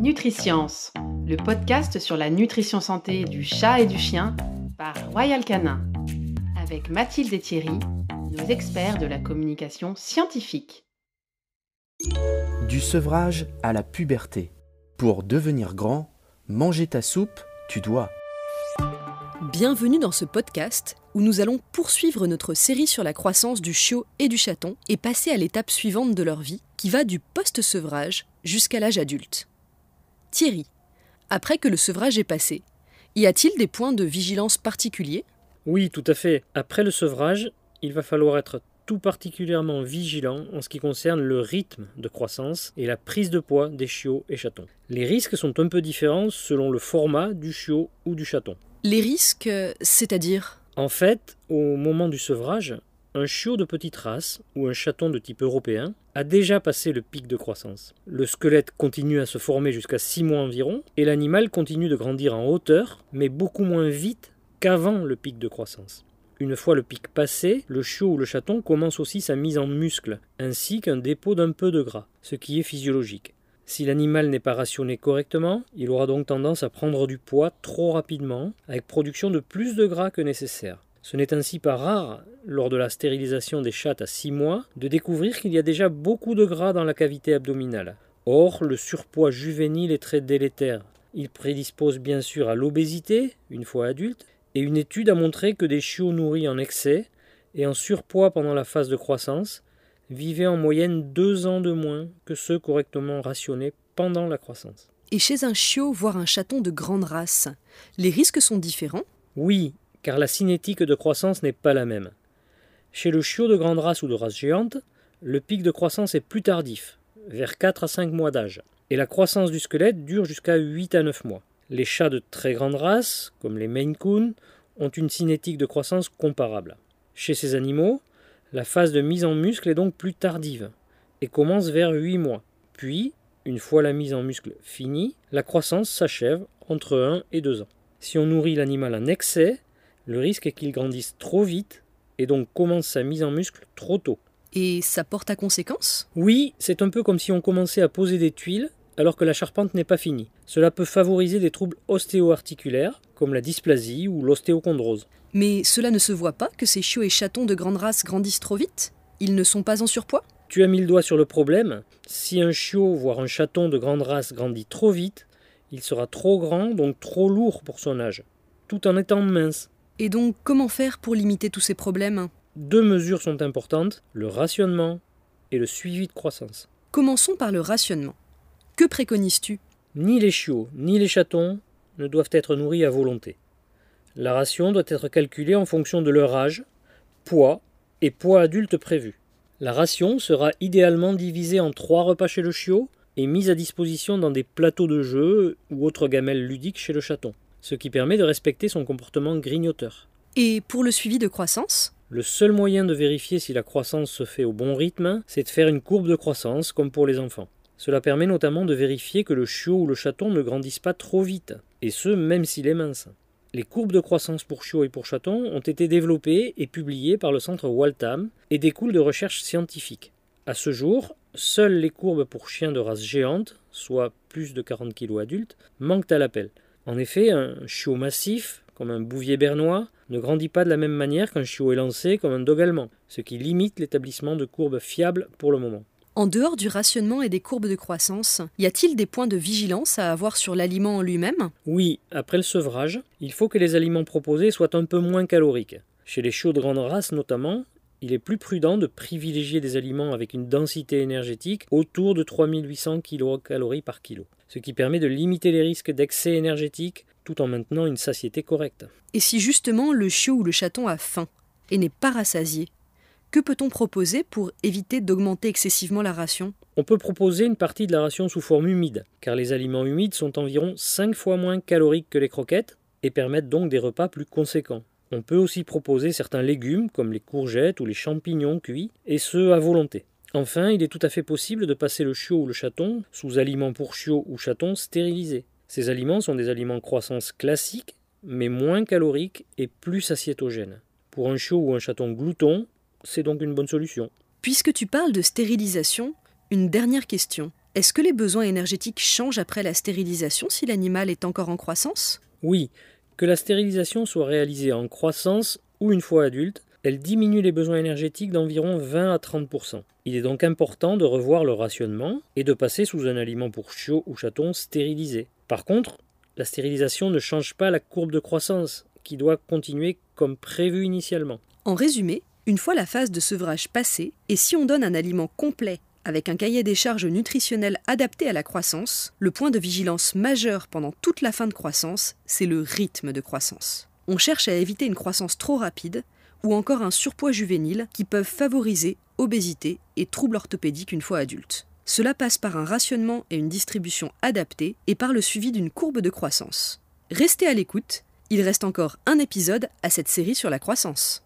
Nutriscience, le podcast sur la nutrition santé du chat et du chien par Royal Canin, avec Mathilde et Thierry, nos experts de la communication scientifique. Du sevrage à la puberté. Pour devenir grand, manger ta soupe, tu dois. Bienvenue dans ce podcast où nous allons poursuivre notre série sur la croissance du chiot et du chaton et passer à l'étape suivante de leur vie qui va du post-sevrage jusqu'à l'âge adulte. Thierry, après que le sevrage est passé, y a-t-il des points de vigilance particuliers? Oui, tout à fait. Après le sevrage, il va falloir être tout particulièrement vigilant en ce qui concerne le rythme de croissance et la prise de poids des chiots et chatons. Les risques sont un peu différents selon le format du chiot ou du chaton. Les risques, euh, c'est-à-dire? En fait, au moment du sevrage, un chiot de petite race ou un chaton de type européen a déjà passé le pic de croissance. Le squelette continue à se former jusqu'à 6 mois environ et l'animal continue de grandir en hauteur, mais beaucoup moins vite qu'avant le pic de croissance. Une fois le pic passé, le chiot ou le chaton commence aussi sa mise en muscle, ainsi qu'un dépôt d'un peu de gras, ce qui est physiologique. Si l'animal n'est pas rationné correctement, il aura donc tendance à prendre du poids trop rapidement, avec production de plus de gras que nécessaire. Ce n'est ainsi pas rare, lors de la stérilisation des chattes à 6 mois, de découvrir qu'il y a déjà beaucoup de gras dans la cavité abdominale. Or, le surpoids juvénile est très délétère. Il prédispose bien sûr à l'obésité, une fois adulte, et une étude a montré que des chiots nourris en excès et en surpoids pendant la phase de croissance vivaient en moyenne deux ans de moins que ceux correctement rationnés pendant la croissance. Et chez un chiot, voire un chaton de grande race, les risques sont différents? Oui, car la cinétique de croissance n'est pas la même. Chez le chiot de grande race ou de race géante, le pic de croissance est plus tardif, vers 4 à 5 mois d'âge, et la croissance du squelette dure jusqu'à 8 à 9 mois. Les chats de très grande race, comme les Maine Coon, ont une cinétique de croissance comparable. Chez ces animaux, la phase de mise en muscle est donc plus tardive et commence vers 8 mois. Puis, une fois la mise en muscle finie, la croissance s'achève entre 1 et 2 ans. Si on nourrit l'animal en excès, le risque est qu'il grandisse trop vite et donc commence sa mise en muscle trop tôt. Et ça porte à conséquence? Oui, c'est un peu comme si on commençait à poser des tuiles alors que la charpente n'est pas finie. Cela peut favoriser des troubles ostéo-articulaires, comme la dysplasie ou l'ostéochondrose. Mais cela ne se voit pas que ces chiots et chatons de grande race grandissent trop vite? Ils ne sont pas en surpoids? Tu as mis le doigt sur le problème. Si un chiot, voire un chaton de grande race grandit trop vite, il sera trop grand, donc trop lourd pour son âge, tout en étant mince. Et donc, comment faire pour limiter tous ces problèmes? Deux mesures sont importantes, le rationnement et le suivi de croissance. Commençons par le rationnement. Que préconises-tu? Ni les chiots, ni les chatons ne doivent être nourris à volonté. La ration doit être calculée en fonction de leur âge, poids et poids adulte prévu. La ration sera idéalement divisée en trois repas chez le chiot et mise à disposition dans des plateaux de jeux ou autres gamelles ludiques chez le chaton, ce qui permet de respecter son comportement grignoteur. Et pour le suivi de croissance? Le seul moyen de vérifier si la croissance se fait au bon rythme, c'est de faire une courbe de croissance comme pour les enfants. Cela permet notamment de vérifier que le chiot ou le chaton ne grandissent pas trop vite, et ce même s'il est mince. Les courbes de croissance pour chiots et pour chatons ont été développées et publiées par le centre Waltham et découlent de recherches scientifiques. À ce jour, seules les courbes pour chiens de race géante, soit plus de 40 kg adultes, manquent à l'appel. En effet, un chiot massif, comme un bouvier bernois, ne grandit pas de la même manière qu'un chiot élancé comme un dog allemand, ce qui limite l'établissement de courbes fiables pour le moment. En dehors du rationnement et des courbes de croissance, y a-t-il des points de vigilance à avoir sur l'aliment en lui-même? Oui, après le sevrage, il faut que les aliments proposés soient un peu moins caloriques. Chez les chiots de grande race notamment, il est plus prudent de privilégier des aliments avec une densité énergétique autour de 3800 kcal par kilo, ce qui permet de limiter les risques d'excès énergétique tout en maintenant une satiété correcte. Et si justement le chiot ou le chaton a faim et n'est pas rassasié, que peut-on proposer pour éviter d'augmenter excessivement la ration? On peut proposer une partie de la ration sous forme humide, car les aliments humides sont environ 5 fois moins caloriques que les croquettes et permettent donc des repas plus conséquents. On peut aussi proposer certains légumes comme les courgettes ou les champignons cuits, et ce à volonté. Enfin, il est tout à fait possible de passer le chiot ou le chaton sous aliments pour chiot ou chaton stérilisés. Ces aliments sont des aliments croissance classiques, mais moins caloriques et plus satiétogènes. Pour un chiot ou un chaton glouton, c'est donc une bonne solution. Puisque tu parles de stérilisation, une dernière question. Est-ce que les besoins énergétiques changent après la stérilisation si l'animal est encore en croissance? Oui, que la stérilisation soit réalisée en croissance ou une fois adulte, elle diminue les besoins énergétiques d'environ 20 à 30% Il est donc important de revoir le rationnement et de passer sous un aliment pour chiots ou chatons stérilisé. Par contre, la stérilisation ne change pas la courbe de croissance, qui doit continuer comme prévu initialement. En résumé, une fois la phase de sevrage passée, et si on donne un aliment complet avec un cahier des charges nutritionnelles adapté à la croissance, le point de vigilance majeur pendant toute la fin de croissance, c'est le rythme de croissance. On cherche à éviter une croissance trop rapide ou encore un surpoids juvénile qui peuvent favoriser obésité et troubles orthopédiques une fois adultes. Cela passe par un rationnement et une distribution adaptée et par le suivi d'une courbe de croissance. Restez à l'écoute, il reste encore un épisode à cette série sur la croissance.